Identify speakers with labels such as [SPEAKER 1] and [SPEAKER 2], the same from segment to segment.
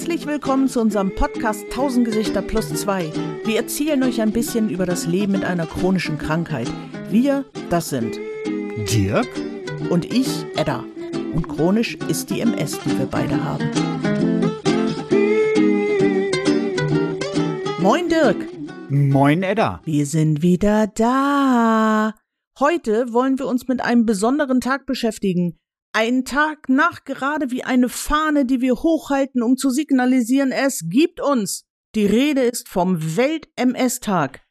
[SPEAKER 1] Herzlich willkommen zu unserem Podcast 1000 Gesichter plus 2. Wir erzählen euch ein bisschen über das Leben mit einer chronischen Krankheit. Wir, das sind
[SPEAKER 2] Dirk
[SPEAKER 1] und ich, Edda. Und chronisch ist die MS, die wir beide haben. Moin Dirk.
[SPEAKER 2] Moin Edda.
[SPEAKER 1] Wir sind wieder da. Heute wollen wir uns mit einem besonderen Tag beschäftigen. Ein Tag nach gerade wie eine Fahne, die wir hochhalten, um zu signalisieren, es gibt uns. Die Rede ist vom Welt-MS-Tag.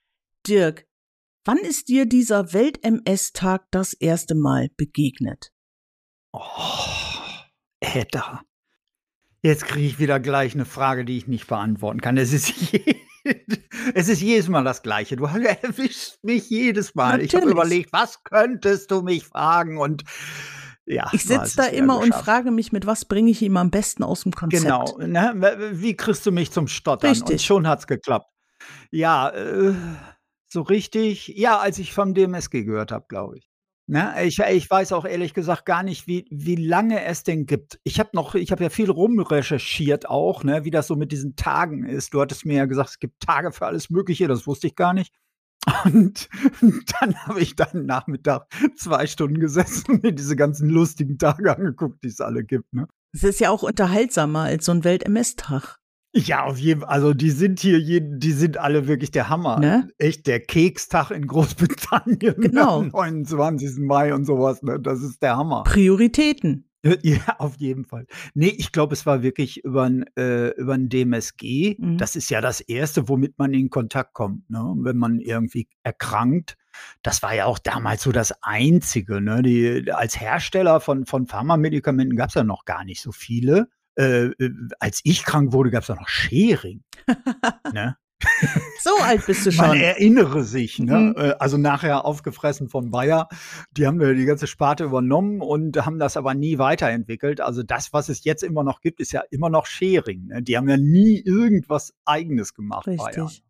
[SPEAKER 1] Dirk, wann ist dir dieser Welt-MS-Tag das erste Mal begegnet?
[SPEAKER 2] Oh, Edda. Jetzt kriege ich wieder gleich eine Frage, die ich nicht beantworten kann. Es ist, es ist jedes Mal das Gleiche. Du erwischst mich jedes Mal.
[SPEAKER 1] Natürlich.
[SPEAKER 2] Ich habe überlegt, was könntest du mich fragen? Und ja,
[SPEAKER 1] ich sitze da immer und frage mich, mit was bringe ich ihm am besten aus dem Konzept.
[SPEAKER 2] Genau. Ne? Wie kriegst du mich zum Stottern?
[SPEAKER 1] Richtig.
[SPEAKER 2] Und schon hat's geklappt. Ja, äh, so richtig. Ja, als ich vom DMSG gehört habe, glaube ich. Ne? Ich, ich weiß auch ehrlich gesagt gar nicht, wie, wie lange es denn gibt. Ich habe noch, ich habe ja viel rumrecherchiert auch, ne, wie das so mit diesen Tagen ist. Du hattest mir ja gesagt, es gibt Tage für alles Mögliche, das wusste ich gar nicht. Und dann habe ich dann Nachmittag zwei Stunden gesessen und mir diese ganzen lustigen Tage angeguckt, die es alle gibt. Ne?
[SPEAKER 1] Es ist ja auch unterhaltsamer als so ein Welt-MS-Tag.
[SPEAKER 2] Ja, auf jeden Fall. Also die sind hier, die sind alle wirklich der Hammer.
[SPEAKER 1] Ne?
[SPEAKER 2] Echt der Kekstag in Großbritannien
[SPEAKER 1] Genau.
[SPEAKER 2] am 29. Mai und sowas. Ne? Das ist der Hammer.
[SPEAKER 1] Prioritäten.
[SPEAKER 2] Ja, auf jeden Fall. Nee, ich glaube, es war wirklich über ein, äh, über ein DMSG.
[SPEAKER 1] Mhm.
[SPEAKER 2] Das ist ja das Erste, womit man in Kontakt kommt, ne? wenn man irgendwie erkrankt. Das war ja auch damals so das Einzige. Ne? Die, als Hersteller von, von Pharmamedikamenten gab es ja noch gar nicht so viele. Äh, äh, als ich krank wurde, gab es ja noch Schering. ne?
[SPEAKER 1] So alt bist du
[SPEAKER 2] Man
[SPEAKER 1] schon.
[SPEAKER 2] erinnere sich, ne?
[SPEAKER 1] Mhm.
[SPEAKER 2] Äh, Also nachher aufgefressen von Bayer. Die haben ja die ganze Sparte übernommen und haben das aber nie weiterentwickelt. Also das, was es jetzt immer noch gibt, ist ja immer noch Sharing. Ne? Die haben ja nie irgendwas Eigenes gemacht. Bayer.
[SPEAKER 1] Richtig.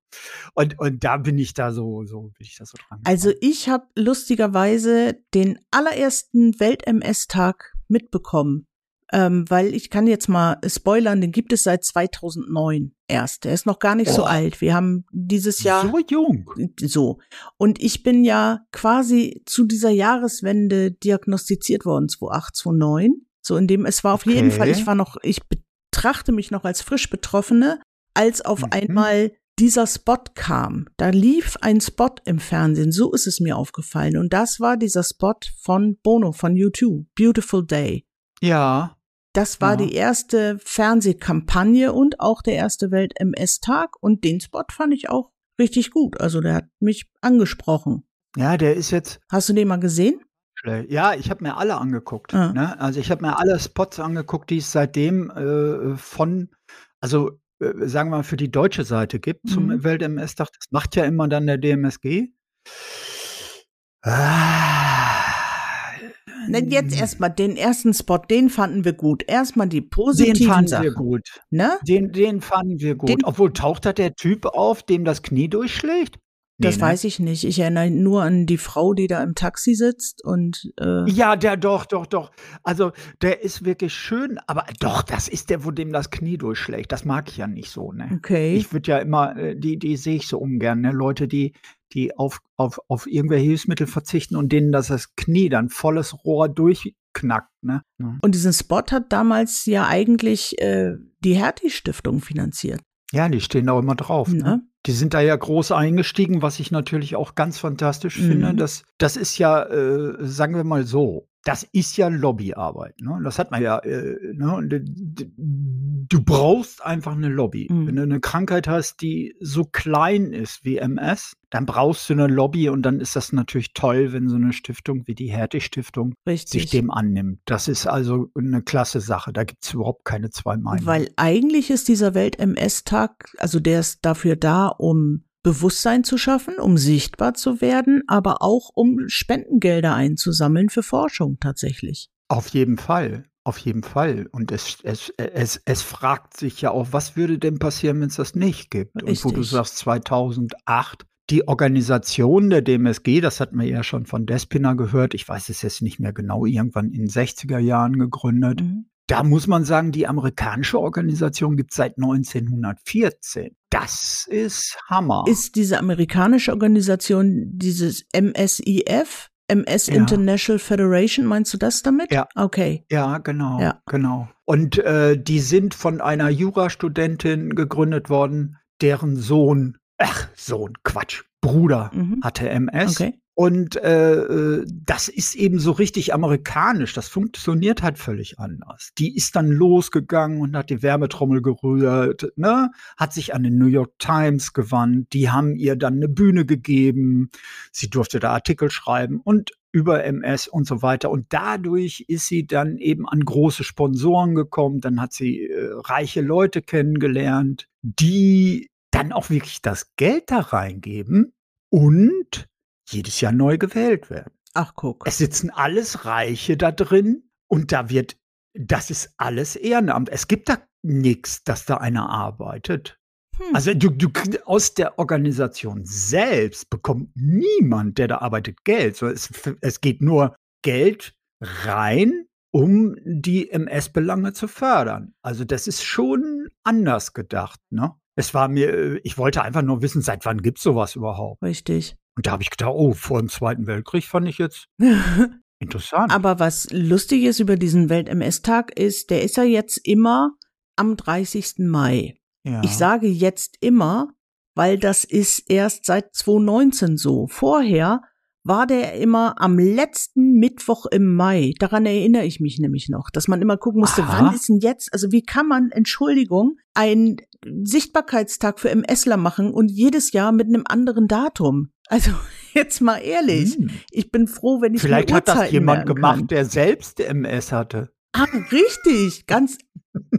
[SPEAKER 2] Und, und da bin ich da so, so bin ich da so dran.
[SPEAKER 1] Also ich habe lustigerweise den allerersten Welt-MS-Tag mitbekommen. Ähm, weil ich kann jetzt mal spoilern, den gibt es seit 2009 erst. Der ist noch gar nicht so
[SPEAKER 2] Oh.
[SPEAKER 1] alt. Wir haben dieses Jahr
[SPEAKER 2] so jung.
[SPEAKER 1] so. Und ich bin ja quasi zu dieser Jahreswende diagnostiziert worden, 2008, 2009. So in dem, es war auf jeden
[SPEAKER 2] Okay.
[SPEAKER 1] Fall, ich war noch, ich betrachte mich noch als frisch Betroffene, als auf
[SPEAKER 2] Mhm.
[SPEAKER 1] einmal dieser Spot kam. Da lief ein Spot im Fernsehen, so ist es mir aufgefallen. Und das war dieser Spot von Bono, von U2, Beautiful Day.
[SPEAKER 2] Ja.
[SPEAKER 1] Das war
[SPEAKER 2] Ja.
[SPEAKER 1] die erste Fernsehkampagne und auch der erste Welt-MS-Tag. Und den Spot fand ich auch richtig gut. Also der hat mich angesprochen.
[SPEAKER 2] Ja, der ist jetzt
[SPEAKER 1] Hast du den mal gesehen?
[SPEAKER 2] schlecht. Ja, ich habe mir alle angeguckt.
[SPEAKER 1] Ah.
[SPEAKER 2] Ne? Also ich habe mir alle Spots angeguckt, die es seitdem äh, von, also äh, sagen wir mal, für die deutsche Seite gibt
[SPEAKER 1] Mhm.
[SPEAKER 2] zum Welt-MS-Tag. Das macht ja immer dann der DMSG. Ah.
[SPEAKER 1] Na, jetzt erstmal den ersten Spot, den fanden wir gut. Erstmal die
[SPEAKER 2] Den
[SPEAKER 1] positiven
[SPEAKER 2] fanden
[SPEAKER 1] Sachen.
[SPEAKER 2] wir gut.
[SPEAKER 1] Ne?
[SPEAKER 2] Den, den fanden wir gut.
[SPEAKER 1] Den-
[SPEAKER 2] Obwohl, taucht da der Typ auf, dem das Knie durchschlägt?
[SPEAKER 1] Das
[SPEAKER 2] ne?
[SPEAKER 1] weiß ich nicht. Ich erinnere nur an die Frau, die da im Taxi sitzt und äh,
[SPEAKER 2] Ja, der doch, doch, doch. Also, der ist wirklich schön, aber doch, das ist der, wo dem das Knie durchschlägt. Das mag ich ja nicht so, ne?
[SPEAKER 1] okay.
[SPEAKER 2] Ich würde ja immer, äh, die, die sehe ich so ungern, ne? Leute, die, die auf, auf, auf irgendwelche Hilfsmittel verzichten und denen das, das Knie dann volles Rohr durchknackt, ne?
[SPEAKER 1] Und diesen Spot hat damals ja eigentlich äh, die Hertie-Stiftung finanziert.
[SPEAKER 2] Ja, die stehen da immer drauf. Ne?
[SPEAKER 1] Ne?
[SPEAKER 2] Die sind da ja groß eingestiegen, was ich natürlich auch ganz fantastisch
[SPEAKER 1] Mhm.
[SPEAKER 2] finde. Das, das ist ja, äh, sagen wir mal so, das ist ja Lobbyarbeit. Ne? Das hat man ja. Äh, ne? Du brauchst einfach eine Lobby.
[SPEAKER 1] Mhm.
[SPEAKER 2] Wenn du eine Krankheit hast, die so klein ist wie MS, dann brauchst du eine Lobby und dann ist das natürlich toll, wenn so eine Stiftung wie die Hertie-Stiftung sich dem annimmt. Das ist also eine klasse Sache. Da gibt es überhaupt keine zwei Meinungen.
[SPEAKER 1] Weil eigentlich ist dieser Welt-MS-Tag, also der ist dafür da, um Bewusstsein zu schaffen, um sichtbar zu werden, aber auch um Spendengelder einzusammeln für Forschung tatsächlich.
[SPEAKER 2] Auf jeden Fall, auf jeden Fall. Und es, es, es, es fragt sich ja auch, was würde denn passieren, wenn es das nicht gibt? Und wo du
[SPEAKER 1] Richtig.
[SPEAKER 2] sagst, 2008, die Organisation der DMSG, das hat man ja schon von Despina gehört, ich weiß es jetzt nicht mehr genau, irgendwann in den 60er Jahren gegründet.
[SPEAKER 1] Mhm.
[SPEAKER 2] Da muss man sagen, die amerikanische Organisation gibt es seit 1914. Das ist Hammer.
[SPEAKER 1] Ist diese amerikanische Organisation dieses MSIF? MS
[SPEAKER 2] Ja.
[SPEAKER 1] International Federation, meinst du das damit?
[SPEAKER 2] Ja.
[SPEAKER 1] Okay.
[SPEAKER 2] Ja, genau,
[SPEAKER 1] Ja.
[SPEAKER 2] genau. Und äh, die sind von einer Jurastudentin gegründet worden, deren Sohn, ach, Sohn, Quatsch, Bruder
[SPEAKER 1] Mhm.
[SPEAKER 2] hatte MS.
[SPEAKER 1] Okay.
[SPEAKER 2] Und äh, äh, das ist eben so richtig amerikanisch. Das funktioniert halt völlig anders. Die ist dann losgegangen und hat die Werbetrommel gerührt, ne? hat sich an den New York Times gewandt. Die haben ihr dann eine Bühne gegeben. Sie durfte da Artikel schreiben und über MS und so weiter. Und dadurch ist sie dann eben an große Sponsoren gekommen. Dann hat sie äh, reiche Leute kennengelernt, die dann auch wirklich das Geld da reingeben und jedes Jahr neu gewählt werden.
[SPEAKER 1] Ach, guck.
[SPEAKER 2] Es sitzen alles Reiche da drin und da wird, das ist alles Ehrenamt. Es gibt da nichts, dass da einer arbeitet.
[SPEAKER 1] Hm.
[SPEAKER 2] Also du, du aus der Organisation selbst bekommt niemand, der da arbeitet, Geld. Es, es geht nur Geld rein, um die MS-Belange zu fördern. Also das ist schon anders gedacht, ne? Es war mir, äh, ich wollte einfach nur wissen, seit wann gibt's sowas überhaupt?
[SPEAKER 1] Richtig.
[SPEAKER 2] Und da habe ich gedacht, oh, vor dem Zweiten Weltkrieg fand ich jetzt interessant.
[SPEAKER 1] Aber was lustig ist über diesen Welt-MS-Tag ist, der ist ja jetzt immer am 30. Mai.
[SPEAKER 2] ja.
[SPEAKER 1] Ich sage jetzt immer, weil das ist erst seit 2019 so. Vorher war der immer am letzten Mittwoch im Mai. Daran erinnere ich mich nämlich noch, dass man immer gucken musste,
[SPEAKER 2] Aha.
[SPEAKER 1] wann ist denn jetzt, also wie kann man, Entschuldigung, einen Sichtbarkeitstag für MSler machen und jedes Jahr mit einem anderen Datum? Also jetzt mal ehrlich,
[SPEAKER 2] Hm.
[SPEAKER 1] ich bin froh, wenn ich
[SPEAKER 2] Vielleicht hat das jemand gemacht,
[SPEAKER 1] kann.
[SPEAKER 2] der selbst MS hatte.
[SPEAKER 1] Ah, richtig, ganz,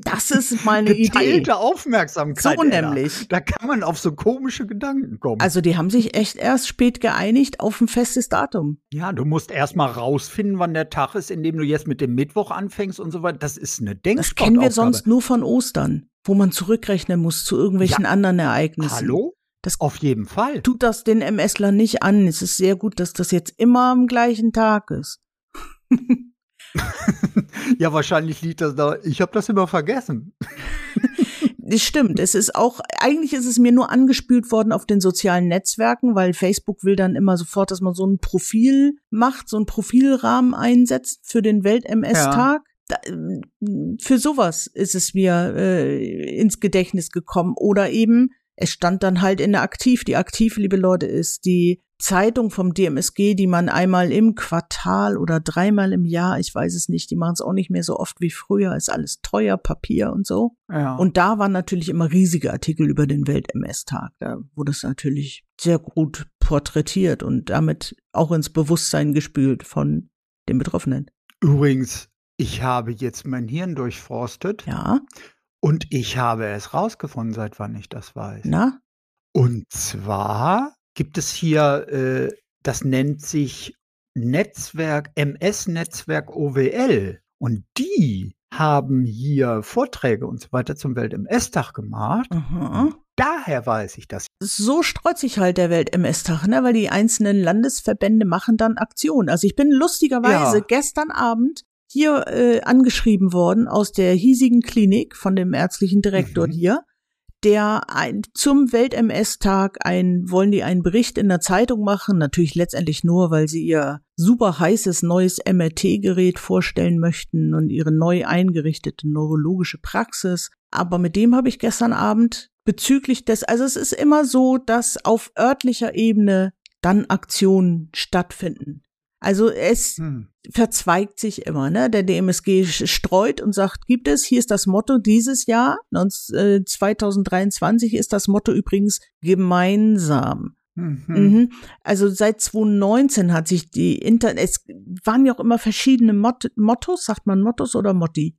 [SPEAKER 1] das ist mal eine Idee.
[SPEAKER 2] Geteilte Aufmerksamkeit.
[SPEAKER 1] So
[SPEAKER 2] Ella.
[SPEAKER 1] nämlich.
[SPEAKER 2] Da kann man auf so komische Gedanken kommen.
[SPEAKER 1] Also die haben sich echt erst spät geeinigt auf ein festes Datum.
[SPEAKER 2] ja, du musst erst mal rausfinden, wann der Tag ist, indem du jetzt mit dem Mittwoch anfängst und so weiter. Das ist eine
[SPEAKER 1] Das
[SPEAKER 2] Denksportaufgabe.
[SPEAKER 1] kennen wir sonst nur von Ostern, wo man zurückrechnen muss zu irgendwelchen anderen Ereignissen.
[SPEAKER 2] Hallo?
[SPEAKER 1] Das
[SPEAKER 2] Auf jeden Fall.
[SPEAKER 1] tut das den MSler nicht an. Es ist sehr gut, dass das jetzt immer am gleichen Tag ist.
[SPEAKER 2] Ja, wahrscheinlich liegt das da. Ich habe das immer vergessen.
[SPEAKER 1] Das stimmt. Es ist auch, eigentlich ist es mir nur angespült worden auf den sozialen Netzwerken, weil Facebook will dann immer sofort, dass man so ein Profil macht, so einen Profilrahmen einsetzt für den Welt-MS-Tag. Für sowas ist es mir äh, ins Gedächtnis gekommen. Oder eben, es stand dann halt in der Aktiv. Die Aktiv, liebe Leute, ist die Zeitung vom DMSG, die man einmal im Quartal oder dreimal im Jahr, ich weiß es nicht, die machen es auch nicht mehr so oft wie früher, ist alles teuer, Papier und so.
[SPEAKER 2] Ja.
[SPEAKER 1] Und da waren natürlich immer riesige Artikel über den Welt-MS-Tag. Da wurde es natürlich sehr gut porträtiert und damit auch ins Bewusstsein gespült von den Betroffenen.
[SPEAKER 2] Übrigens, ich habe jetzt mein Hirn durchforstet
[SPEAKER 1] Ja,
[SPEAKER 2] und ich habe es rausgefunden, seit wann ich das weiß.
[SPEAKER 1] na?
[SPEAKER 2] Und zwar gibt es hier, äh, das nennt sich Netzwerk, MS-Netzwerk OWL. Und die haben hier Vorträge und so weiter zum Welt-MS-Tag gemacht.
[SPEAKER 1] Aha.
[SPEAKER 2] Daher weiß ich das.
[SPEAKER 1] So streut sich halt der Welt-MS-Tag, ne? weil die einzelnen Landesverbände machen dann Aktionen. Also ich bin lustigerweise
[SPEAKER 2] Ja.
[SPEAKER 1] gestern Abend hier äh, angeschrieben worden aus der hiesigen Klinik von dem ärztlichen Direktor
[SPEAKER 2] Mhm.
[SPEAKER 1] hier, der ein, zum Welt-MS-Tag ein, wollen die einen Bericht in der Zeitung machen, natürlich letztendlich nur, weil sie ihr super heißes neues MRT-Gerät vorstellen möchten und ihre neu eingerichtete neurologische Praxis. Aber mit dem habe ich gestern Abend bezüglich des, also es ist immer so, dass auf örtlicher Ebene dann Aktionen stattfinden. Also es
[SPEAKER 2] Hm.
[SPEAKER 1] verzweigt sich immer, ne? Der DMSG streut und sagt, gibt es, hier ist das Motto dieses Jahr, 19, äh, 2023 ist das Motto übrigens gemeinsam.
[SPEAKER 2] Mhm.
[SPEAKER 1] Mhm. Also seit 2019 hat sich die Internet, es waren ja auch immer verschiedene Mot Mottos, sagt man Mottos oder Motti?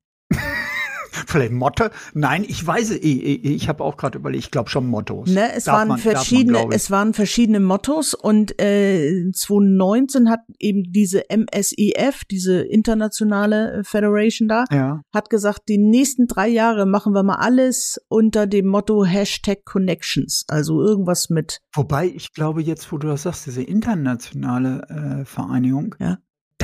[SPEAKER 2] Vielleicht Motte? Nein, ich weiß, ich, ich, ich habe auch gerade überlegt, ich glaube schon Mottos.
[SPEAKER 1] Ne, es
[SPEAKER 2] Darf
[SPEAKER 1] waren
[SPEAKER 2] man- man,
[SPEAKER 1] verschiedene,
[SPEAKER 2] ich.
[SPEAKER 1] es waren verschiedene Mottos und äh, 2019 hat eben diese MSIF, diese internationale äh, Federation da,
[SPEAKER 2] ja.
[SPEAKER 1] hat gesagt, die nächsten drei Jahre machen wir mal alles unter dem Motto Hashtag Connections, also irgendwas mit
[SPEAKER 2] Wobei, ich glaube jetzt, wo du das sagst, diese internationale äh, Vereinigung,
[SPEAKER 1] Ja.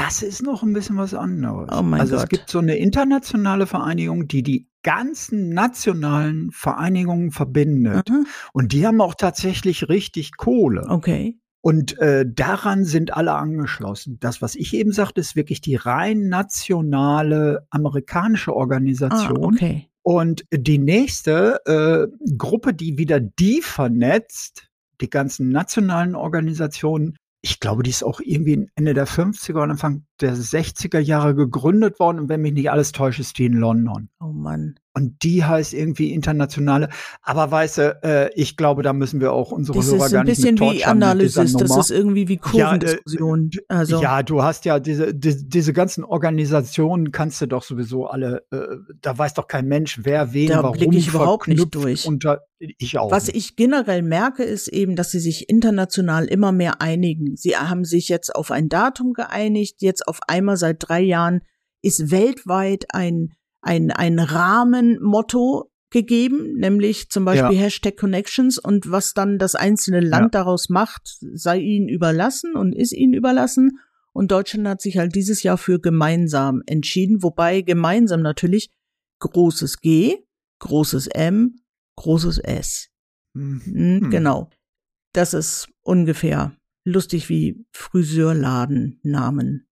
[SPEAKER 2] Da das ist noch ein bisschen was anderes.
[SPEAKER 1] Oh mein
[SPEAKER 2] also es
[SPEAKER 1] Gott.
[SPEAKER 2] gibt so eine internationale Vereinigung, die die ganzen nationalen Vereinigungen verbindet.
[SPEAKER 1] Mhm.
[SPEAKER 2] Und die haben auch tatsächlich richtig Kohle.
[SPEAKER 1] Okay.
[SPEAKER 2] Und äh, daran sind alle angeschlossen. Das, was ich eben sagte, ist wirklich die rein nationale amerikanische
[SPEAKER 1] Ah,
[SPEAKER 2] Organisation.
[SPEAKER 1] okay.
[SPEAKER 2] Und die nächste äh, Gruppe, die wieder die vernetzt, die ganzen nationalen Organisationen, ich glaube, die ist auch irgendwie Ende der 50er und Anfang der 60er Jahre gegründet worden. Und wenn mich nicht alles täuscht, ist die in London.
[SPEAKER 1] Oh Mann.
[SPEAKER 2] Und die heißt irgendwie internationale. Aber weißt du, äh, ich glaube, da müssen wir auch unsere
[SPEAKER 1] Das
[SPEAKER 2] Hörer
[SPEAKER 1] ist
[SPEAKER 2] gar
[SPEAKER 1] ein
[SPEAKER 2] nicht
[SPEAKER 1] bisschen
[SPEAKER 2] mit
[SPEAKER 1] wie
[SPEAKER 2] torturen mit dieser
[SPEAKER 1] Analysis, das ist irgendwie wie
[SPEAKER 2] Ja, äh,
[SPEAKER 1] Kurvendiskussion. Also,
[SPEAKER 2] Ja, du hast ja diese, die, diese ganzen Organisationen kannst du doch sowieso alle, äh, da weiß doch kein Mensch, wer wen
[SPEAKER 1] Da
[SPEAKER 2] warum
[SPEAKER 1] blick ich überhaupt nicht durch.
[SPEAKER 2] Unter, ich auch.
[SPEAKER 1] was
[SPEAKER 2] nicht.
[SPEAKER 1] ich generell merke, ist eben, dass sie sich international immer mehr einigen. Sie haben sich jetzt auf ein Datum geeinigt. Jetzt auf einmal seit drei Jahren ist weltweit ein, ein, ein Rahmenmotto gegeben, nämlich zum Beispiel Hashtag Connections und was dann das einzelne Land daraus macht, sei ihnen überlassen und ist ihnen überlassen. Und Deutschland hat sich halt dieses Jahr für gemeinsam entschieden, wobei gemeinsam natürlich großes G, großes M, großes S.
[SPEAKER 2] Hm.
[SPEAKER 1] Hm,
[SPEAKER 2] Hm.
[SPEAKER 1] Genau. Das ist ungefähr lustig wie Friseurladennamen.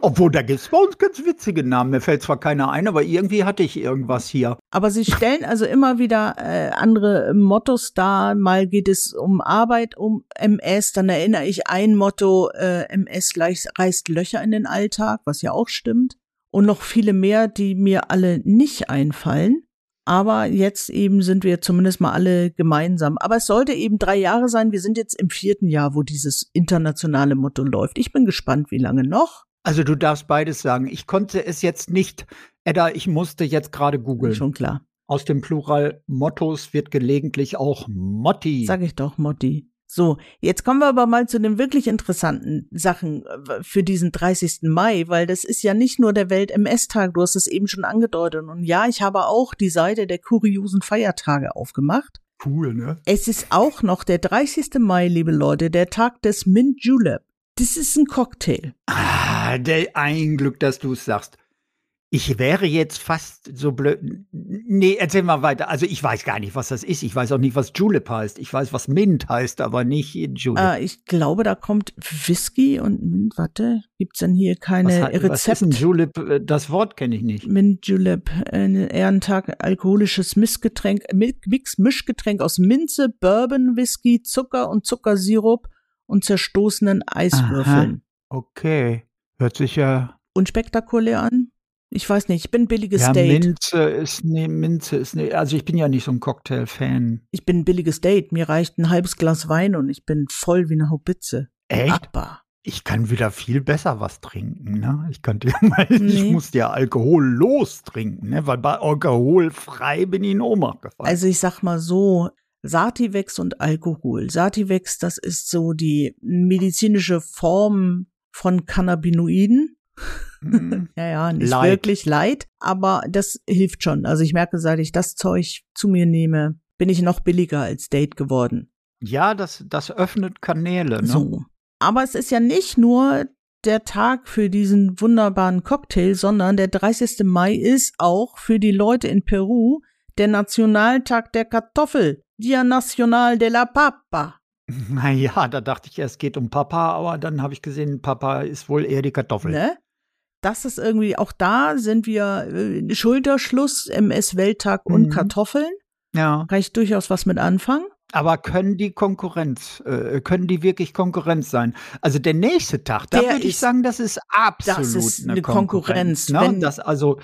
[SPEAKER 2] Obwohl, da gibt's bei uns ganz witzige Namen. Mir fällt zwar keiner ein, aber irgendwie hatte ich irgendwas hier.
[SPEAKER 1] Aber sie stellen also immer wieder äh, andere Mottos dar. Mal geht es um Arbeit, um MS. Dann erinnere ich ein Motto, äh, MS reißt Löcher in den Alltag, was ja auch stimmt. Und noch viele mehr, die mir alle nicht einfallen. Aber jetzt eben sind wir zumindest mal alle gemeinsam. Aber es sollte eben drei Jahre sein. Wir sind jetzt im vierten Jahr, wo dieses internationale Motto läuft. Ich bin gespannt, wie lange noch.
[SPEAKER 2] Also du darfst beides sagen. Ich konnte es jetzt nicht, Edda, ich musste jetzt gerade googeln.
[SPEAKER 1] Schon klar.
[SPEAKER 2] Aus dem Plural Mottos wird gelegentlich auch Motti.
[SPEAKER 1] Sag ich doch, Motti. So, jetzt kommen wir aber mal zu den wirklich interessanten Sachen äh, für diesen 30. Mai, weil das ist ja nicht nur der Welt-MS-Tag, du hast es eben schon angedeutet. Und ja, ich habe auch die Seite der kuriosen Feiertage aufgemacht.
[SPEAKER 2] Cool, ne?
[SPEAKER 1] Es ist auch noch der 30. Mai, liebe Leute, der Tag des Mint Julep. Das ist ein Cocktail.
[SPEAKER 2] Ah, der, ein Glück, dass du es sagst. Ich wäre jetzt fast so blöd. Nee, erzähl mal weiter. Also ich weiß gar nicht, was das ist. Ich weiß auch nicht, was Julep heißt. Ich weiß, was Mint heißt, aber nicht Julep.
[SPEAKER 1] Äh, ich glaube, da kommt Whisky und Mint. Warte, gibt's denn hier keine
[SPEAKER 2] hat- was ist? Julep? Äh, Das Wort kenne ich nicht.
[SPEAKER 1] Mint Julep, ein Ehrentag, alkoholisches Missgetränk, Mi- Mix, Mischgetränk aus Minze, Bourbon, Whisky, Zucker und Zuckersirup und zerstoßenen Eiswürfeln.
[SPEAKER 2] Okay. Hört sich ja.
[SPEAKER 1] Unspektakulär an? Ich weiß nicht, ich bin billiges
[SPEAKER 2] Ja,
[SPEAKER 1] Date.
[SPEAKER 2] Minze ist ne, Minze ist ne. Also ich bin ja nicht so ein Cocktail-Fan.
[SPEAKER 1] Ich bin ein billiges Date. Mir reicht ein halbes Glas Wein und ich bin voll wie eine Haubitze.
[SPEAKER 2] Echt?
[SPEAKER 1] Aber
[SPEAKER 2] Ich kann wieder viel besser was trinken, ne? Ich könnte ja mal, ich
[SPEAKER 1] Nee.
[SPEAKER 2] muss ja alkohollos trinken, ne? Weil bei alkoholfrei bin ich in Ohnmacht gefallen.
[SPEAKER 1] Also ich sag mal so, Sativex und Alkohol. Sativex, das ist so die medizinische Form von Cannabinoiden.
[SPEAKER 2] Mhm.
[SPEAKER 1] Ja, ja, nicht
[SPEAKER 2] Light.
[SPEAKER 1] wirklich leid, aber das hilft schon. Also ich merke, seit ich das Zeug zu mir nehme, bin ich noch billiger als Date geworden.
[SPEAKER 2] ja, das, das öffnet Kanäle, ne?
[SPEAKER 1] So. Aber es ist ja nicht nur der Tag für diesen wunderbaren Cocktail, sondern der 30. Mai ist auch für die Leute in Peru der Nationaltag der Kartoffel. Dia Nacional de la Papa.
[SPEAKER 2] Naja, da dachte ich, es geht um Papa, aber dann habe ich gesehen, Papa ist wohl eher die Kartoffel.
[SPEAKER 1] Ne? Das ist irgendwie, auch da sind wir äh, Schulterschluss, MS-Welttag und
[SPEAKER 2] Mhm.
[SPEAKER 1] Kartoffeln.
[SPEAKER 2] Ja.
[SPEAKER 1] Kann ich durchaus was mit anfangen.
[SPEAKER 2] Aber können die Konkurrenz, äh, können die wirklich Konkurrenz sein? Also der nächste Tag, da würde ich sagen, das ist absolut
[SPEAKER 1] ist
[SPEAKER 2] eine
[SPEAKER 1] eine
[SPEAKER 2] Konkurrenz.
[SPEAKER 1] Konkurrenz,
[SPEAKER 2] ne?
[SPEAKER 1] wenn-
[SPEAKER 2] das also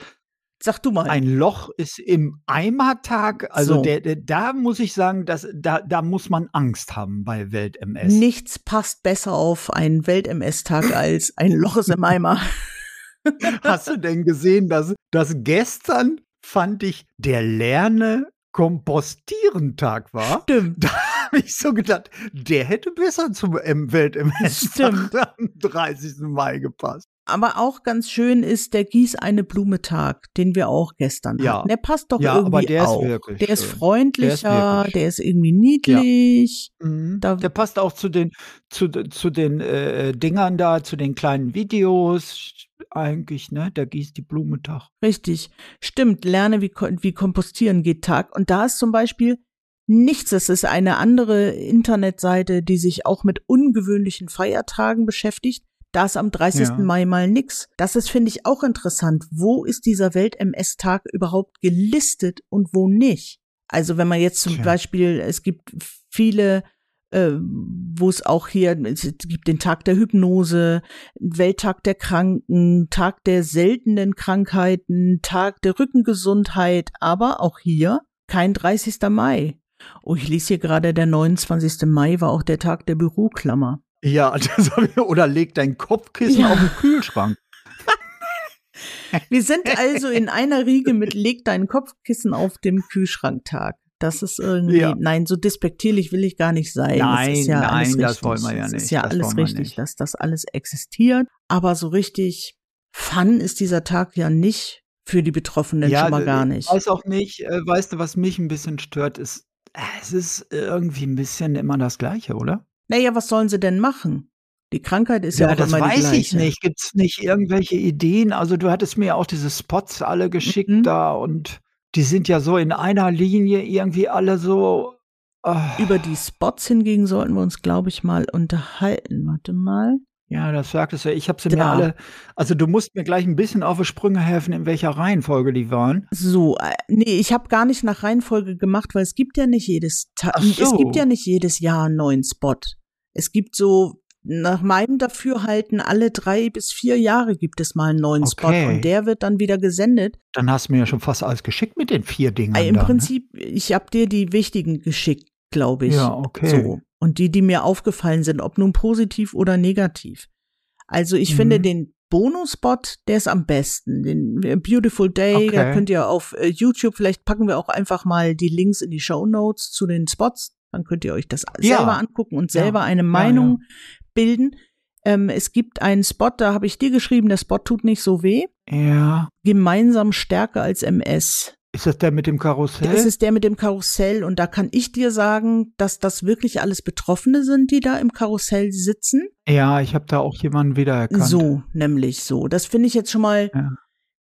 [SPEAKER 1] Sag du mal.
[SPEAKER 2] ein Loch ist im Eimertag. Also
[SPEAKER 1] So.
[SPEAKER 2] der, der, da muss ich sagen, dass, da, da muss man Angst haben bei Welt-MS.
[SPEAKER 1] Nichts passt besser auf einen Welt-MS-Tag als ein Loch ist im Eimer.
[SPEAKER 2] Hast du denn gesehen, dass, dass gestern fand ich der Lerne Kompostieren-Tag war?
[SPEAKER 1] Stimmt.
[SPEAKER 2] Da habe ich so gedacht, der hätte besser zum M- Welt-MS
[SPEAKER 1] Stimmt.
[SPEAKER 2] am 30. Mai gepasst.
[SPEAKER 1] Aber auch ganz schön ist der Gieß eine Blume Tag, den wir auch gestern
[SPEAKER 2] Ja.
[SPEAKER 1] hatten. Der passt doch
[SPEAKER 2] Ja,
[SPEAKER 1] irgendwie
[SPEAKER 2] aber der ist
[SPEAKER 1] auch.
[SPEAKER 2] wirklich
[SPEAKER 1] der ist freundlicher,
[SPEAKER 2] Der ist
[SPEAKER 1] der ist, irgendwie niedlich.
[SPEAKER 2] Mhm.
[SPEAKER 1] Da-
[SPEAKER 2] Der passt auch zu den, zu, zu den äh, Dingern da, zu den kleinen Videos. Eigentlich, ne? Der gießt die Blume Tag.
[SPEAKER 1] Richtig. Stimmt, lerne, wie, wie kompostieren geht Tag. Und da ist zum Beispiel nichts. Das ist eine andere Internetseite, die sich auch mit ungewöhnlichen Feiertagen beschäftigt. Da ist am 30.
[SPEAKER 2] Ja.
[SPEAKER 1] Mai mal nix. Das ist, finde ich, auch interessant. Wo ist dieser Welt-MS-Tag überhaupt gelistet und wo nicht? Also wenn man jetzt zum
[SPEAKER 2] Tja.
[SPEAKER 1] Beispiel, es gibt viele, äh, wo es auch hier, es gibt den Tag der Hypnose, Welttag der Kranken, Tag der seltenen Krankheiten, Tag der Rückengesundheit, aber auch hier kein 30. Mai. Oh, ich lese hier gerade, der 29. Mai war auch der Tag der Büroklammer.
[SPEAKER 2] Ja, das hab ich, oder leg dein Kopfkissen
[SPEAKER 1] Ja.
[SPEAKER 2] auf den Kühlschrank.
[SPEAKER 1] Wir sind also in einer Riege mit Leg dein Kopfkissen auf dem Kühlschranktag. Das ist irgendwie,
[SPEAKER 2] Ja.
[SPEAKER 1] nein, so despektierlich will ich gar nicht sein.
[SPEAKER 2] Nein,
[SPEAKER 1] das ist ja
[SPEAKER 2] nein,
[SPEAKER 1] alles
[SPEAKER 2] das wollen wir ja
[SPEAKER 1] Es ist
[SPEAKER 2] nicht.
[SPEAKER 1] ja
[SPEAKER 2] Das
[SPEAKER 1] alles richtig,
[SPEAKER 2] nicht.
[SPEAKER 1] dass das alles existiert. Aber so richtig Fun ist dieser Tag ja nicht für die Betroffenen schon mal gar
[SPEAKER 2] ich
[SPEAKER 1] nicht.
[SPEAKER 2] weiß auch nicht, äh, weißt du, was mich ein bisschen stört, ist, äh, es ist irgendwie ein bisschen immer das Gleiche, oder?
[SPEAKER 1] Naja, was sollen sie denn machen? Die Krankheit ist ja, auch
[SPEAKER 2] das
[SPEAKER 1] immer die
[SPEAKER 2] weiß
[SPEAKER 1] gleiche.
[SPEAKER 2] ich nicht. Gibt's nicht irgendwelche Ideen? Also du hattest mir auch diese Spots alle geschickt
[SPEAKER 1] Mhm.
[SPEAKER 2] da und die sind ja so in einer Linie irgendwie alle so. ah,
[SPEAKER 1] Über die Spots hingegen sollten wir uns, glaube ich, mal unterhalten. Warte mal.
[SPEAKER 2] Ja, das sagtest du. Ich habe sie
[SPEAKER 1] Da.
[SPEAKER 2] mir alle. Also du musst mir gleich ein bisschen auf die Sprünge helfen, in welcher Reihenfolge die waren.
[SPEAKER 1] So, äh, nee, ich habe gar nicht nach Reihenfolge gemacht, weil es gibt ja nicht jedes Ta
[SPEAKER 2] Ach
[SPEAKER 1] es
[SPEAKER 2] so.
[SPEAKER 1] gibt ja nicht jedes Jahr einen neuen Spot. Es gibt so nach meinem Dafürhalten alle drei bis vier Jahre gibt es mal einen neuen Spot
[SPEAKER 2] Okay.
[SPEAKER 1] und der wird dann wieder gesendet.
[SPEAKER 2] Dann hast du mir ja schon fast alles geschickt mit den vier Dingern.
[SPEAKER 1] Äh, Im
[SPEAKER 2] da,
[SPEAKER 1] Prinzip, ich habe dir die wichtigen geschickt, glaube
[SPEAKER 2] Ne?
[SPEAKER 1] ich.
[SPEAKER 2] Ja, okay.
[SPEAKER 1] So und die, die mir aufgefallen sind, ob nun positiv oder negativ. Also ich
[SPEAKER 2] Mhm.
[SPEAKER 1] finde den Bonus-Spot, der ist am besten. Den äh, Beautiful Day, da
[SPEAKER 2] Okay.
[SPEAKER 1] könnt ihr auf äh, YouTube, vielleicht packen wir auch einfach mal die Links in die Show Notes zu den Spots. Dann könnt ihr euch das
[SPEAKER 2] Ja.
[SPEAKER 1] selber angucken und
[SPEAKER 2] Ja.
[SPEAKER 1] selber eine
[SPEAKER 2] Ja,
[SPEAKER 1] Meinung bilden. Ähm, es gibt einen Spot, da habe ich dir geschrieben, der Spot tut nicht so weh.
[SPEAKER 2] Ja.
[SPEAKER 1] Gemeinsam stärker als MS.
[SPEAKER 2] Ist das der mit dem Karussell?
[SPEAKER 1] Das ist der mit dem Karussell und da kann ich dir sagen, dass das wirklich alles Betroffene sind, die da im Karussell sitzen.
[SPEAKER 2] ja, ich habe da auch jemanden wiedererkannt.
[SPEAKER 1] So, nämlich so. Das finde ich jetzt schon mal.
[SPEAKER 2] Ja.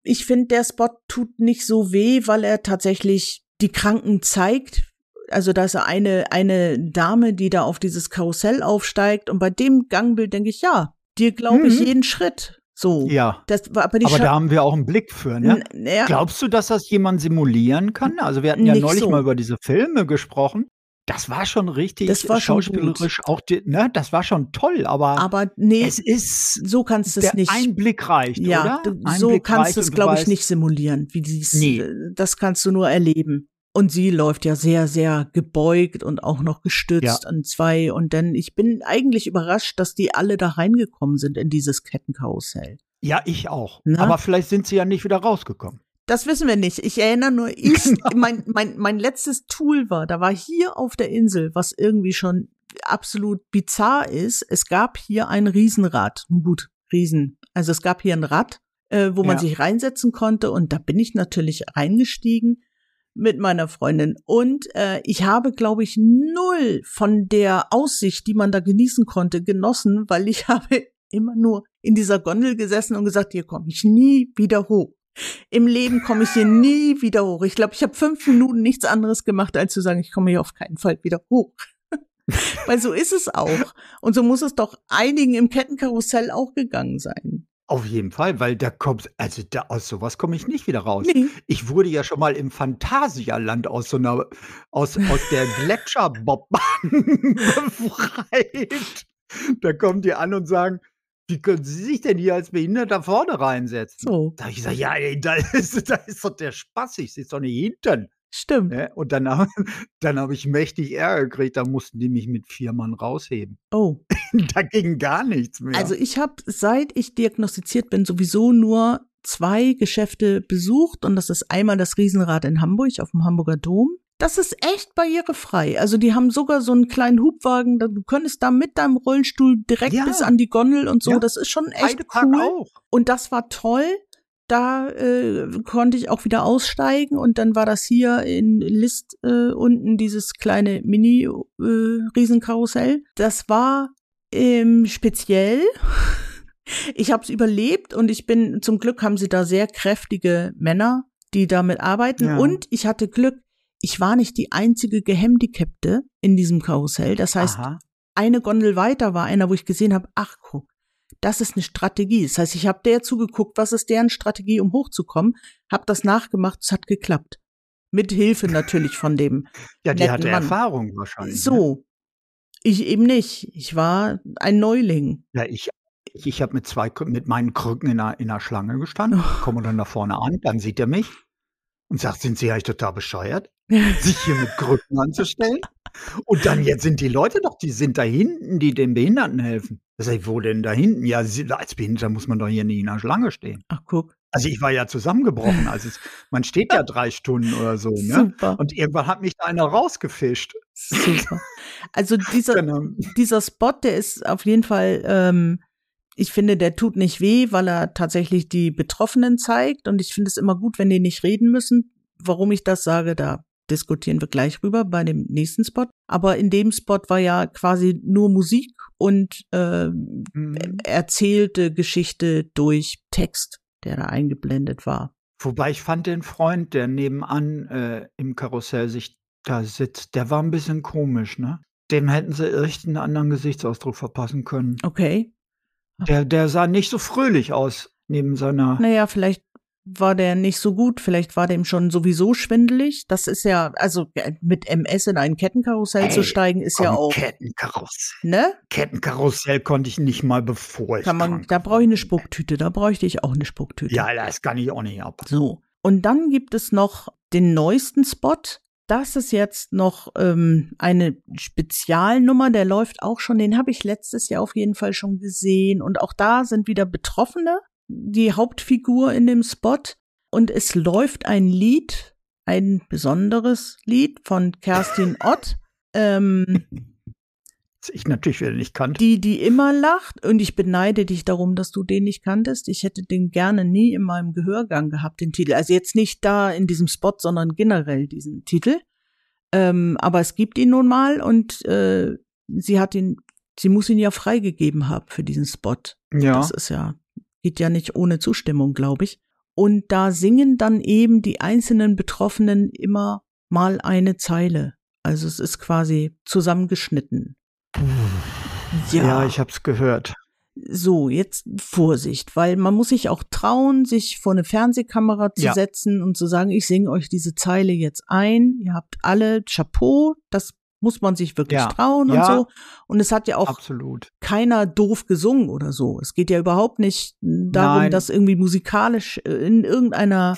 [SPEAKER 1] Ich finde, der Spot tut nicht so weh, weil er tatsächlich die Kranken zeigt. Also da ist eine, eine Dame, die da auf dieses Karussell aufsteigt und bei dem Gangbild denke ich, ja, dir glaube ich
[SPEAKER 2] Mhm.
[SPEAKER 1] jeden Schritt. So.
[SPEAKER 2] Ja.
[SPEAKER 1] Das war aber die
[SPEAKER 2] Aber
[SPEAKER 1] Scha-
[SPEAKER 2] da haben wir auch einen Blick für, ne?
[SPEAKER 1] N- ja,
[SPEAKER 2] Glaubst du, dass das jemand simulieren kann? Also wir hatten ja
[SPEAKER 1] Nicht
[SPEAKER 2] neulich
[SPEAKER 1] so.
[SPEAKER 2] mal über diese Filme gesprochen. Das war schon richtig
[SPEAKER 1] Das war schon
[SPEAKER 2] schauspielerisch auch, die, ne? Das war schon toll, aber,
[SPEAKER 1] aber nee,
[SPEAKER 2] es ist
[SPEAKER 1] so kannst du es nicht.
[SPEAKER 2] Einblick reicht,
[SPEAKER 1] Ja,
[SPEAKER 2] oder? Ein
[SPEAKER 1] so
[SPEAKER 2] Blick
[SPEAKER 1] kannst du es, glaube ich, nicht simulieren. Wie dies,
[SPEAKER 2] Nee.
[SPEAKER 1] äh, Das kannst du nur erleben. Und sie läuft ja sehr, sehr gebeugt und auch noch gestützt an zwei. Und dann, ich bin eigentlich überrascht, dass die alle da reingekommen sind in dieses Kettenkarussell.
[SPEAKER 2] Ja, ich auch.
[SPEAKER 1] Na?
[SPEAKER 2] Aber vielleicht sind sie ja nicht wieder rausgekommen.
[SPEAKER 1] Das wissen wir nicht. Ich erinnere nur, ich,
[SPEAKER 2] Genau.
[SPEAKER 1] mein, mein, mein letztes Tool war, da war hier auf der Insel, was irgendwie schon absolut bizarr ist. Es gab hier ein Riesenrad. Nun gut, Riesen. Also es gab hier ein Rad, äh, wo man
[SPEAKER 2] Ja.
[SPEAKER 1] sich reinsetzen konnte und da bin ich natürlich reingestiegen mit meiner Freundin und äh, ich habe, glaube ich, null von der Aussicht, die man da genießen konnte, genossen, weil ich habe immer nur in dieser Gondel gesessen und gesagt, hier komme ich nie wieder hoch. Im Leben komme ich hier nie wieder hoch. Ich glaube, ich habe fünf Minuten nichts anderes gemacht, als zu sagen, ich komme hier auf keinen Fall wieder hoch. Weil so ist es auch. Und so muss es doch einigen im Kettenkarussell auch gegangen sein.
[SPEAKER 2] Auf jeden Fall, weil da kommt, also da, aus sowas komme ich nicht wieder raus.
[SPEAKER 1] Nee.
[SPEAKER 2] Ich wurde ja schon mal im Phantasialand aus so einer, aus, aus der Gletscherbobbahn befreit. Da kommen die an und sagen, wie können Sie sich denn hier als Behinderter vorne reinsetzen?
[SPEAKER 1] So,
[SPEAKER 2] Da habe ich gesagt, ja, ey, da ist, da ist doch der Spaß, ich sitze doch nicht hinten.
[SPEAKER 1] Stimmt.
[SPEAKER 2] Ne? Und dann, hab- dann habe ich mächtig Ärger gekriegt, da mussten die mich mit vier Mann rausheben.
[SPEAKER 1] Oh.
[SPEAKER 2] da ging gar nichts mehr.
[SPEAKER 1] Also ich habe, seit ich diagnostiziert bin, sowieso nur zwei Geschäfte besucht und das ist einmal das Riesenrad in Hamburg auf dem Hamburger Dom Das ist echt barrierefrei. Also die haben sogar so einen kleinen Hubwagen, du könntest da mit deinem Rollstuhl direkt
[SPEAKER 2] Ja.
[SPEAKER 1] bis an die Gondel und so.
[SPEAKER 2] Ja.
[SPEAKER 1] Das ist schon echt
[SPEAKER 2] Heidepark
[SPEAKER 1] cool.
[SPEAKER 2] auch.
[SPEAKER 1] Und das war toll. Da äh, konnte ich auch wieder aussteigen und dann war das hier in List äh, unten dieses kleine Mini-Riesenkarussell. das war ähm, speziell. Ich habe es überlebt und ich bin zum Glück haben sie da sehr kräftige Männer, die damit arbeiten
[SPEAKER 2] Ja.
[SPEAKER 1] und ich hatte Glück. Ich war nicht die einzige Gehandicapte in diesem Karussell. Das heißt,
[SPEAKER 2] Aha.
[SPEAKER 1] eine Gondel weiter war einer, wo ich gesehen habe, ach guck, das ist eine Strategie. Das heißt, ich habe der zugeguckt, was ist deren Strategie, um hochzukommen, habe das nachgemacht, es hat geklappt. Mit Hilfe natürlich von dem.
[SPEAKER 2] Ja, die hatte
[SPEAKER 1] Mann.
[SPEAKER 2] Erfahrung wahrscheinlich. Ne?
[SPEAKER 1] So, ich eben nicht. Ich war ein Neuling.
[SPEAKER 2] Ja, ich, ich, ich habe mit zwei mit meinen Krücken in einer, in einer Schlange gestanden,
[SPEAKER 1] Oh.
[SPEAKER 2] komme dann da vorne an, dann sieht er mich und sagt, sind Sie eigentlich total bescheuert, sich hier mit Krücken anzustellen? Und dann jetzt sind die Leute doch, die sind da hinten, die den Behinderten helfen. Da sag ich, wo denn da hinten? Ja, als Behinderter muss man doch hier nicht in einer Schlange stehen.
[SPEAKER 1] Ach guck,
[SPEAKER 2] Also ich war ja zusammengebrochen. Also es, man steht ja drei Stunden oder so, ne?
[SPEAKER 1] super,
[SPEAKER 2] Und irgendwann hat mich da einer rausgefischt.
[SPEAKER 1] super. Also dieser,
[SPEAKER 2] Genau.
[SPEAKER 1] dieser Spot, der ist auf jeden Fall, ähm, ich finde, der tut nicht weh, weil er tatsächlich die Betroffenen zeigt. Und ich finde es immer gut, wenn die nicht reden müssen. Warum ich das sage, da diskutieren wir gleich rüber bei dem nächsten Spot. Aber in dem Spot war ja quasi nur Musik und äh,
[SPEAKER 2] Mhm.
[SPEAKER 1] erzählte Geschichte durch Text, der da eingeblendet war.
[SPEAKER 2] Wobei ich fand den Freund, der nebenan äh, im Karussell sich da sitzt, der war ein bisschen komisch, ne? Dem hätten sie echt einen anderen Gesichtsausdruck verpassen können.
[SPEAKER 1] Okay.
[SPEAKER 2] Der, der sah nicht so fröhlich aus neben seiner.
[SPEAKER 1] Naja, vielleicht war der nicht so gut, vielleicht war dem schon sowieso schwindelig. Das ist ja, also mit MS in ein Kettenkarussell zu
[SPEAKER 2] Ey,
[SPEAKER 1] steigen, ist ja
[SPEAKER 2] Komm,
[SPEAKER 1] auch,
[SPEAKER 2] Kettenkarussell.
[SPEAKER 1] ne?
[SPEAKER 2] Kettenkarussell konnte ich nicht mal bevor ich
[SPEAKER 1] Kann man, da brauche ich eine Spucktüte, da bräuchte ich auch eine Spucktüte.
[SPEAKER 2] Ja, das kann ich auch nicht ab.
[SPEAKER 1] So. Und dann gibt es noch den neuesten Spot. Das ist jetzt noch ähm, eine Spezialnummer, der läuft auch schon, den habe ich letztes Jahr auf jeden Fall schon gesehen. Und auch da sind wieder Betroffene, die Hauptfigur in dem Spot. Und es läuft ein Lied, ein besonderes Lied von Kerstin Ott, ähm,
[SPEAKER 2] Das ich natürlich wieder nicht kannte.
[SPEAKER 1] die, die immer lacht. Und ich beneide dich darum, dass du den nicht kanntest. Ich hätte den gerne nie in meinem Gehörgang gehabt, den Titel. Also jetzt nicht da in diesem Spot, sondern generell diesen Titel. Ähm, aber es gibt ihn nun mal und äh, sie hat ihn, sie muss ihn ja freigegeben haben für diesen Spot.
[SPEAKER 2] Ja.
[SPEAKER 1] Das ist ja, geht ja nicht ohne Zustimmung, glaube ich. Und da singen dann eben die einzelnen Betroffenen immer mal eine Zeile. Also es ist quasi zusammengeschnitten.
[SPEAKER 2] ja, ich hab's gehört.
[SPEAKER 1] So, jetzt Vorsicht, weil man muss sich auch trauen, sich vor eine Fernsehkamera zu
[SPEAKER 2] Ja.
[SPEAKER 1] setzen und zu sagen, ich singe euch diese Zeile jetzt ein. Ihr habt alle Chapeau, das muss man sich wirklich
[SPEAKER 2] Ja.
[SPEAKER 1] trauen
[SPEAKER 2] Ja.
[SPEAKER 1] und so. Und es hat ja auch
[SPEAKER 2] Absolut.
[SPEAKER 1] keiner doof gesungen oder so. Es geht ja überhaupt nicht darum,
[SPEAKER 2] Nein.
[SPEAKER 1] das irgendwie musikalisch äh, in irgendeiner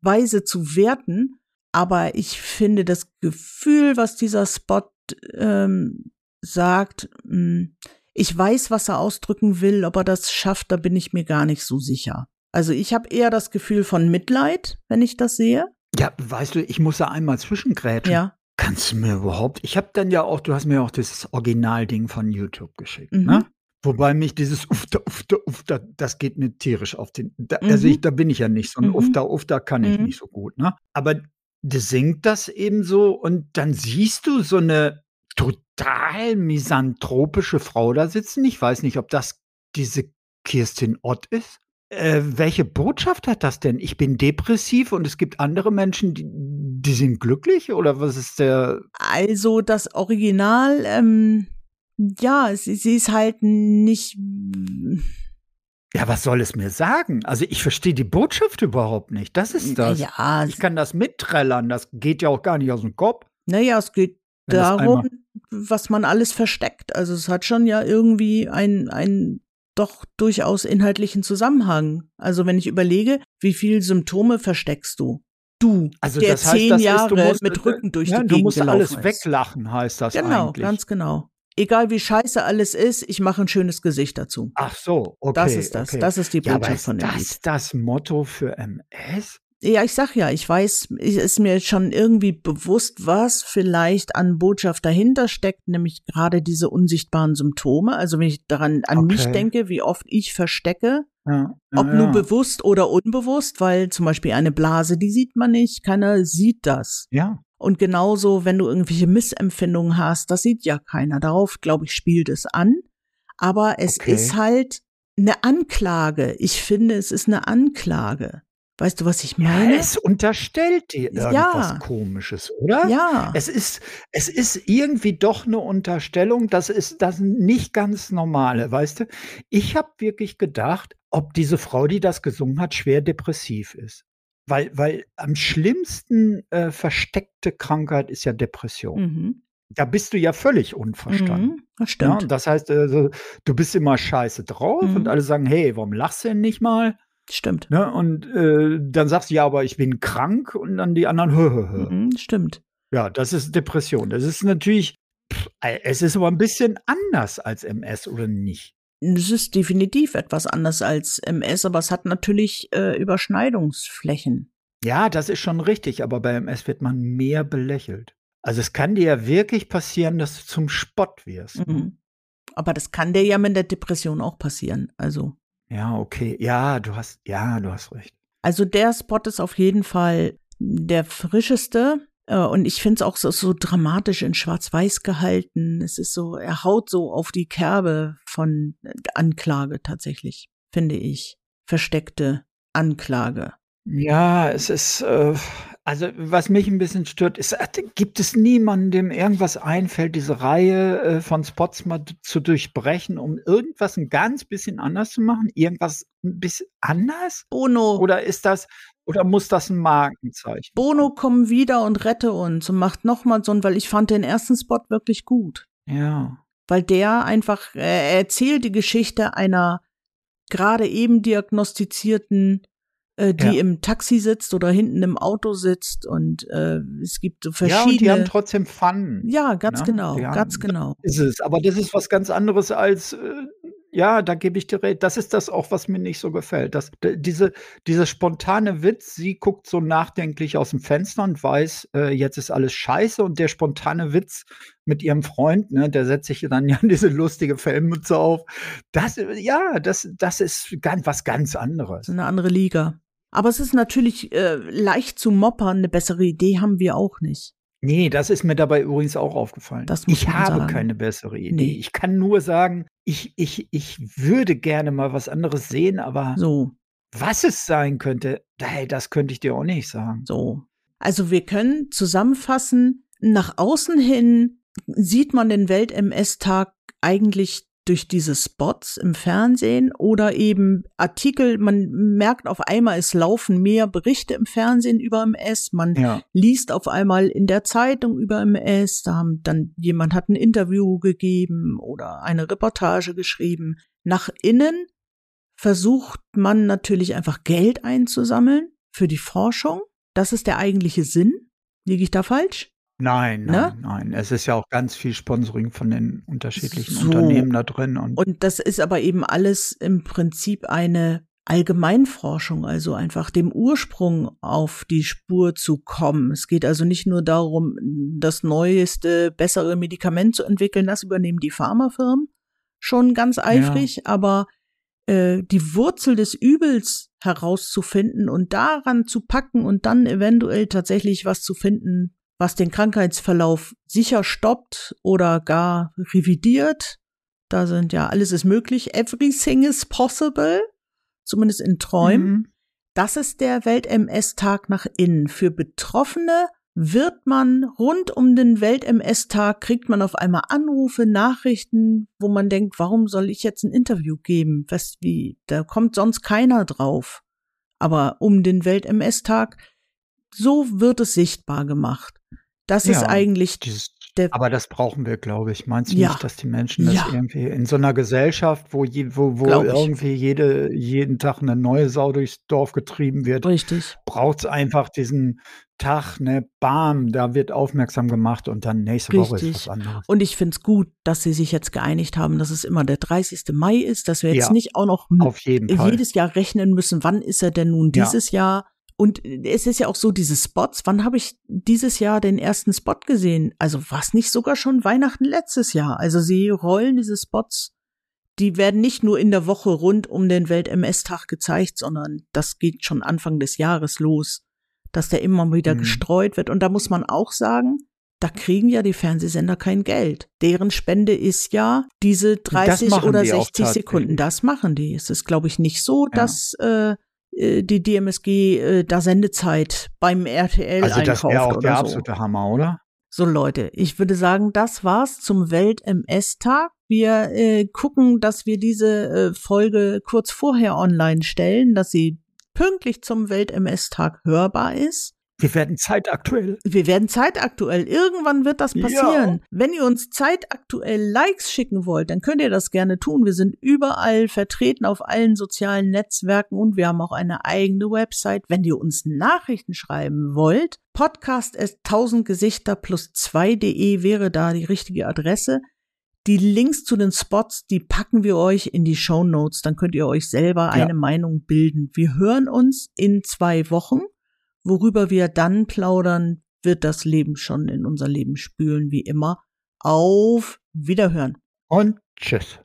[SPEAKER 1] Weise zu werten. Aber ich finde das Gefühl, was dieser Spot ähm, sagt, mh, ich weiß, was er ausdrücken will, ob er das schafft, da bin ich mir gar nicht so sicher. Also ich habe eher das Gefühl von Mitleid, wenn ich das sehe.
[SPEAKER 2] Ja, weißt du, ich muss da einmal zwischengrätschen.
[SPEAKER 1] Ja.
[SPEAKER 2] Kannst du mir überhaupt? Ich habe dann ja auch, du hast mir auch das Originalding von YouTube geschickt,
[SPEAKER 1] Mhm.
[SPEAKER 2] ne? Wobei mich dieses Ufter, Ufter, Ufter, das geht mir tierisch auf den. Da, Also
[SPEAKER 1] Mhm.
[SPEAKER 2] ich, da bin ich ja nicht so ein
[SPEAKER 1] Mhm.
[SPEAKER 2] Ufter, Ufter kann ich
[SPEAKER 1] Mhm.
[SPEAKER 2] nicht so gut, ne? Aber das singt das eben so und dann siehst du so eine total misanthropische Frau da sitzen. Ich weiß nicht, ob das diese Kirstin Ott ist. Äh, welche Botschaft hat das denn? Ich bin depressiv und es gibt andere Menschen, die, die sind glücklich oder was ist der?
[SPEAKER 1] Also das Original, ähm, ja, sie, sie ist halt nicht.
[SPEAKER 2] Ja, was soll es mir sagen? Also ich verstehe die Botschaft überhaupt nicht. Das ist das.
[SPEAKER 1] Ja,
[SPEAKER 2] Ich kann das mitträllern, das geht ja auch gar nicht aus dem Kopf.
[SPEAKER 1] naja, es geht darum, was man alles versteckt. Also es hat schon ja irgendwie ein, ein doch durchaus inhaltlichen Zusammenhang. Also wenn ich überlege, wie viele Symptome versteckst du? Du,
[SPEAKER 2] Also
[SPEAKER 1] der
[SPEAKER 2] das heißt,
[SPEAKER 1] zehn
[SPEAKER 2] das ist,
[SPEAKER 1] Jahre
[SPEAKER 2] du musst,
[SPEAKER 1] mit Rücken durch
[SPEAKER 2] ja,
[SPEAKER 1] die
[SPEAKER 2] du
[SPEAKER 1] Gegend
[SPEAKER 2] musst
[SPEAKER 1] gelaufen
[SPEAKER 2] alles
[SPEAKER 1] ist.
[SPEAKER 2] weglachen, heißt das
[SPEAKER 1] Genau,
[SPEAKER 2] eigentlich.
[SPEAKER 1] ganz genau. Egal wie scheiße alles ist, ich mache ein schönes Gesicht dazu.
[SPEAKER 2] Ach so, okay.
[SPEAKER 1] das ist das.
[SPEAKER 2] okay.
[SPEAKER 1] Das ist die
[SPEAKER 2] ja, aber
[SPEAKER 1] Botschaft
[SPEAKER 2] ist
[SPEAKER 1] von dem Lied.
[SPEAKER 2] das das Motto für MS?
[SPEAKER 1] Ja, ich sag ja, ich weiß, es ist mir schon irgendwie bewusst, was vielleicht an Botschaft dahinter steckt, nämlich gerade diese unsichtbaren Symptome. Also wenn ich daran an
[SPEAKER 2] Okay.
[SPEAKER 1] mich denke, wie oft ich verstecke,
[SPEAKER 2] Ja,
[SPEAKER 1] ob
[SPEAKER 2] ja,
[SPEAKER 1] nur
[SPEAKER 2] ja.
[SPEAKER 1] bewusst oder unbewusst, weil zum Beispiel eine Blase, die sieht man nicht, keiner sieht das.
[SPEAKER 2] Ja,
[SPEAKER 1] Und genauso, wenn du irgendwelche Missempfindungen hast, das sieht ja keiner. Darauf, glaube ich, spielt es an. Aber es
[SPEAKER 2] Okay.
[SPEAKER 1] ist halt eine Anklage. Ich finde, es ist eine Anklage. Weißt du, was ich
[SPEAKER 2] ja,
[SPEAKER 1] meine?
[SPEAKER 2] es unterstellt dir
[SPEAKER 1] Ja.
[SPEAKER 2] irgendwas Komisches, oder?
[SPEAKER 1] Ja.
[SPEAKER 2] Es ist, es ist irgendwie doch eine Unterstellung, das ist das nicht ganz normale, weißt du? Ich habe wirklich gedacht, ob diese Frau, die das gesungen hat, schwer depressiv ist. Weil, weil am schlimmsten äh, versteckte Krankheit ist ja Depression.
[SPEAKER 1] Mhm.
[SPEAKER 2] Da bist du ja völlig unverstanden.
[SPEAKER 1] Mhm. Das
[SPEAKER 2] Ja,
[SPEAKER 1] stimmt.
[SPEAKER 2] und das heißt, also, du bist immer scheiße drauf
[SPEAKER 1] Mhm.
[SPEAKER 2] und alle sagen, hey, warum lachst du denn nicht mal?
[SPEAKER 1] Stimmt.
[SPEAKER 2] Ne? Und äh, dann sagst du, ja, aber ich bin krank und dann die anderen, hö, hö, hö.
[SPEAKER 1] Mhm. Stimmt.
[SPEAKER 2] Ja, das ist Depression. Das ist natürlich, pff, es ist aber ein bisschen anders als MS oder nicht?
[SPEAKER 1] Es ist definitiv etwas anders als MS, aber es hat natürlich äh, Überschneidungsflächen.
[SPEAKER 2] Ja, das ist schon richtig, aber bei MS wird man mehr belächelt. Also es kann dir ja wirklich passieren, dass du zum Spott wirst. ne?
[SPEAKER 1] Mhm. Aber das kann dir ja mit der Depression auch passieren. Also,
[SPEAKER 2] Ja, okay. Ja, du hast, ja, du hast recht.
[SPEAKER 1] also der Spot ist auf jeden Fall der frischeste. Äh, Und ich finde es auch so, so dramatisch in Schwarz-Weiß gehalten. Es ist so, er haut so auf die Kerbe von äh, Anklage tatsächlich, finde ich. Versteckte Anklage.
[SPEAKER 2] Ja, es ist, äh, also was mich ein bisschen stört, ist, äh, gibt es niemanden, dem irgendwas einfällt, diese Reihe äh, von Spots mal zu durchbrechen, um irgendwas ein ganz bisschen anders zu machen? Irgendwas ein bisschen anders?
[SPEAKER 1] Bono,
[SPEAKER 2] Oder ist das, oder muss das ein Markenzeichen?
[SPEAKER 1] Bono, komm wieder und rette uns und macht nochmal so ein, weil ich fand den ersten Spot wirklich gut.
[SPEAKER 2] Ja.
[SPEAKER 1] weil der einfach, äh, er erzählt die Geschichte einer gerade eben diagnostizierten, äh, die
[SPEAKER 2] Ja.
[SPEAKER 1] im Taxi sitzt oder hinten im Auto sitzt und äh, es gibt so
[SPEAKER 2] Ja, und die haben
[SPEAKER 1] verschiedene.
[SPEAKER 2] trotzdem Fun.
[SPEAKER 1] Ja, ganz
[SPEAKER 2] ne?
[SPEAKER 1] genau,
[SPEAKER 2] haben-
[SPEAKER 1] ganz genau.
[SPEAKER 2] Ist es. Aber das ist was ganz anderes als, äh, ja, da gebe ich dir recht. Das ist das auch, was mir nicht so gefällt. Das, diese, dieser spontane Witz, sie guckt so nachdenklich aus dem Fenster und weiß, äh, jetzt ist alles scheiße. Und der spontane Witz mit ihrem Freund, ne, der setzt sich dann ja diese lustige Fellmütze auf. Das, äh, ja, das, das ist ganz, was ganz anderes.
[SPEAKER 1] Das ist eine andere Liga. Aber es ist natürlich äh, leicht zu moppern, eine bessere Idee haben wir auch nicht.
[SPEAKER 2] Nee, das ist mir dabei übrigens auch aufgefallen. Ich habe
[SPEAKER 1] sagen.
[SPEAKER 2] keine bessere Idee.
[SPEAKER 1] Nee.
[SPEAKER 2] Ich kann nur sagen, ich, ich, ich würde gerne mal was anderes sehen, aber
[SPEAKER 1] So,
[SPEAKER 2] was es sein könnte, hey, das könnte ich dir auch nicht sagen.
[SPEAKER 1] so. Also wir können zusammenfassen, nach außen hin sieht man den Welt-MS-Tag eigentlich durch diese Spots im Fernsehen oder eben Artikel, man merkt auf einmal, es laufen mehr Berichte im Fernsehen über MS, man
[SPEAKER 2] Ja.
[SPEAKER 1] liest auf einmal in der Zeitung über MS, da haben dann jemand hat ein Interview gegeben oder eine Reportage geschrieben. Nach innen versucht man natürlich einfach Geld einzusammeln für die Forschung. Das ist der eigentliche Sinn. Liege ich da falsch?
[SPEAKER 2] Nein, nein,
[SPEAKER 1] Ne?
[SPEAKER 2] nein. Es ist ja auch ganz viel Sponsoring von den unterschiedlichen
[SPEAKER 1] So.
[SPEAKER 2] Unternehmen da drin. Und,
[SPEAKER 1] Und das ist aber eben alles im Prinzip eine Allgemeinforschung, also einfach dem Ursprung auf die Spur zu kommen. Es geht also nicht nur darum, das neueste, bessere Medikament zu entwickeln, das übernehmen die Pharmafirmen schon ganz eifrig, aber äh, die Wurzel des Übels herauszufinden und daran zu packen und dann eventuell tatsächlich was zu finden, was den Krankheitsverlauf sicher stoppt oder gar revidiert. Da sind ja alles ist möglich. Everything is possible. Zumindest in Träumen.
[SPEAKER 2] Mhm.
[SPEAKER 1] Das ist der Welt-MS-Tag nach innen. Für Betroffene wird man rund um den Welt-MS-Tag, kriegt man auf einmal Anrufe, Nachrichten, wo man denkt, warum soll ich jetzt ein Interview geben? Was, wie, da kommt sonst keiner drauf. Aber um den Welt-MS-Tag, so wird es sichtbar gemacht. Das ist
[SPEAKER 2] Ja,
[SPEAKER 1] eigentlich
[SPEAKER 2] Dieses,
[SPEAKER 1] der,
[SPEAKER 2] aber das brauchen wir, glaube ich. Meinst du
[SPEAKER 1] Ja.
[SPEAKER 2] nicht, dass die Menschen das
[SPEAKER 1] Ja.
[SPEAKER 2] irgendwie in so einer Gesellschaft, wo, je, wo, wo irgendwie jede, jeden Tag eine neue Sau durchs Dorf getrieben wird,
[SPEAKER 1] richtig.
[SPEAKER 2] braucht es einfach diesen Tag, ne, bam, da wird aufmerksam gemacht und dann nächste Woche ist
[SPEAKER 1] Richtig.
[SPEAKER 2] was anderes.
[SPEAKER 1] Und ich find's gut, dass sie sich jetzt geeinigt haben, dass es immer der 30. Mai ist, dass wir jetzt nicht auch noch
[SPEAKER 2] Auf jeden Fall.
[SPEAKER 1] jedes Jahr rechnen müssen, wann ist er denn nun dieses Jahr. Und es ist ja auch so, diese Spots, wann habe ich dieses Jahr den ersten Spot gesehen? Also was nicht sogar schon Weihnachten letztes Jahr? Also sie rollen diese Spots, die werden nicht nur in der Woche rund um den Welt-MS-Tag gezeigt, sondern das geht schon Anfang des Jahres los, dass der immer wieder mhm. gestreut wird. Und da muss man auch sagen, da kriegen ja die Fernsehsender kein Geld. Deren Spende ist ja diese 30 oder 60 Sekunden. Das machen die. Es ist, glaube ich, nicht so, ja. dass äh, äh, die DMSG äh, da Sendezeit beim RTL also einkauft das wäre auch der
[SPEAKER 2] absolute Hammer, oder?
[SPEAKER 1] So Leute, ich würde sagen, das war's zum Welt-MS-Tag. Wir äh, gucken, dass wir diese äh, Folge kurz vorher online stellen, dass sie pünktlich zum Welt-MS-Tag hörbar ist.
[SPEAKER 2] Wir werden zeitaktuell.
[SPEAKER 1] Wir werden zeitaktuell. Irgendwann wird das passieren. Ja. Wenn ihr uns zeitaktuell Likes schicken wollt, dann könnt ihr das gerne tun. Wir sind überall vertreten auf allen sozialen Netzwerken und wir haben auch eine eigene Website. Wenn ihr uns Nachrichten schreiben wollt, podcast ist 1000 Gesichter plus 2.de wäre da die richtige Adresse. Die Links zu den Spots, die packen wir euch in die Show Notes. Dann könnt ihr euch selber ja. eine Meinung bilden. Wir hören uns in zwei Wochen. Worüber wir dann plaudern, wird das Leben schon in unser Leben spülen, wie immer. Auf Wiederhören.
[SPEAKER 2] Und tschüss.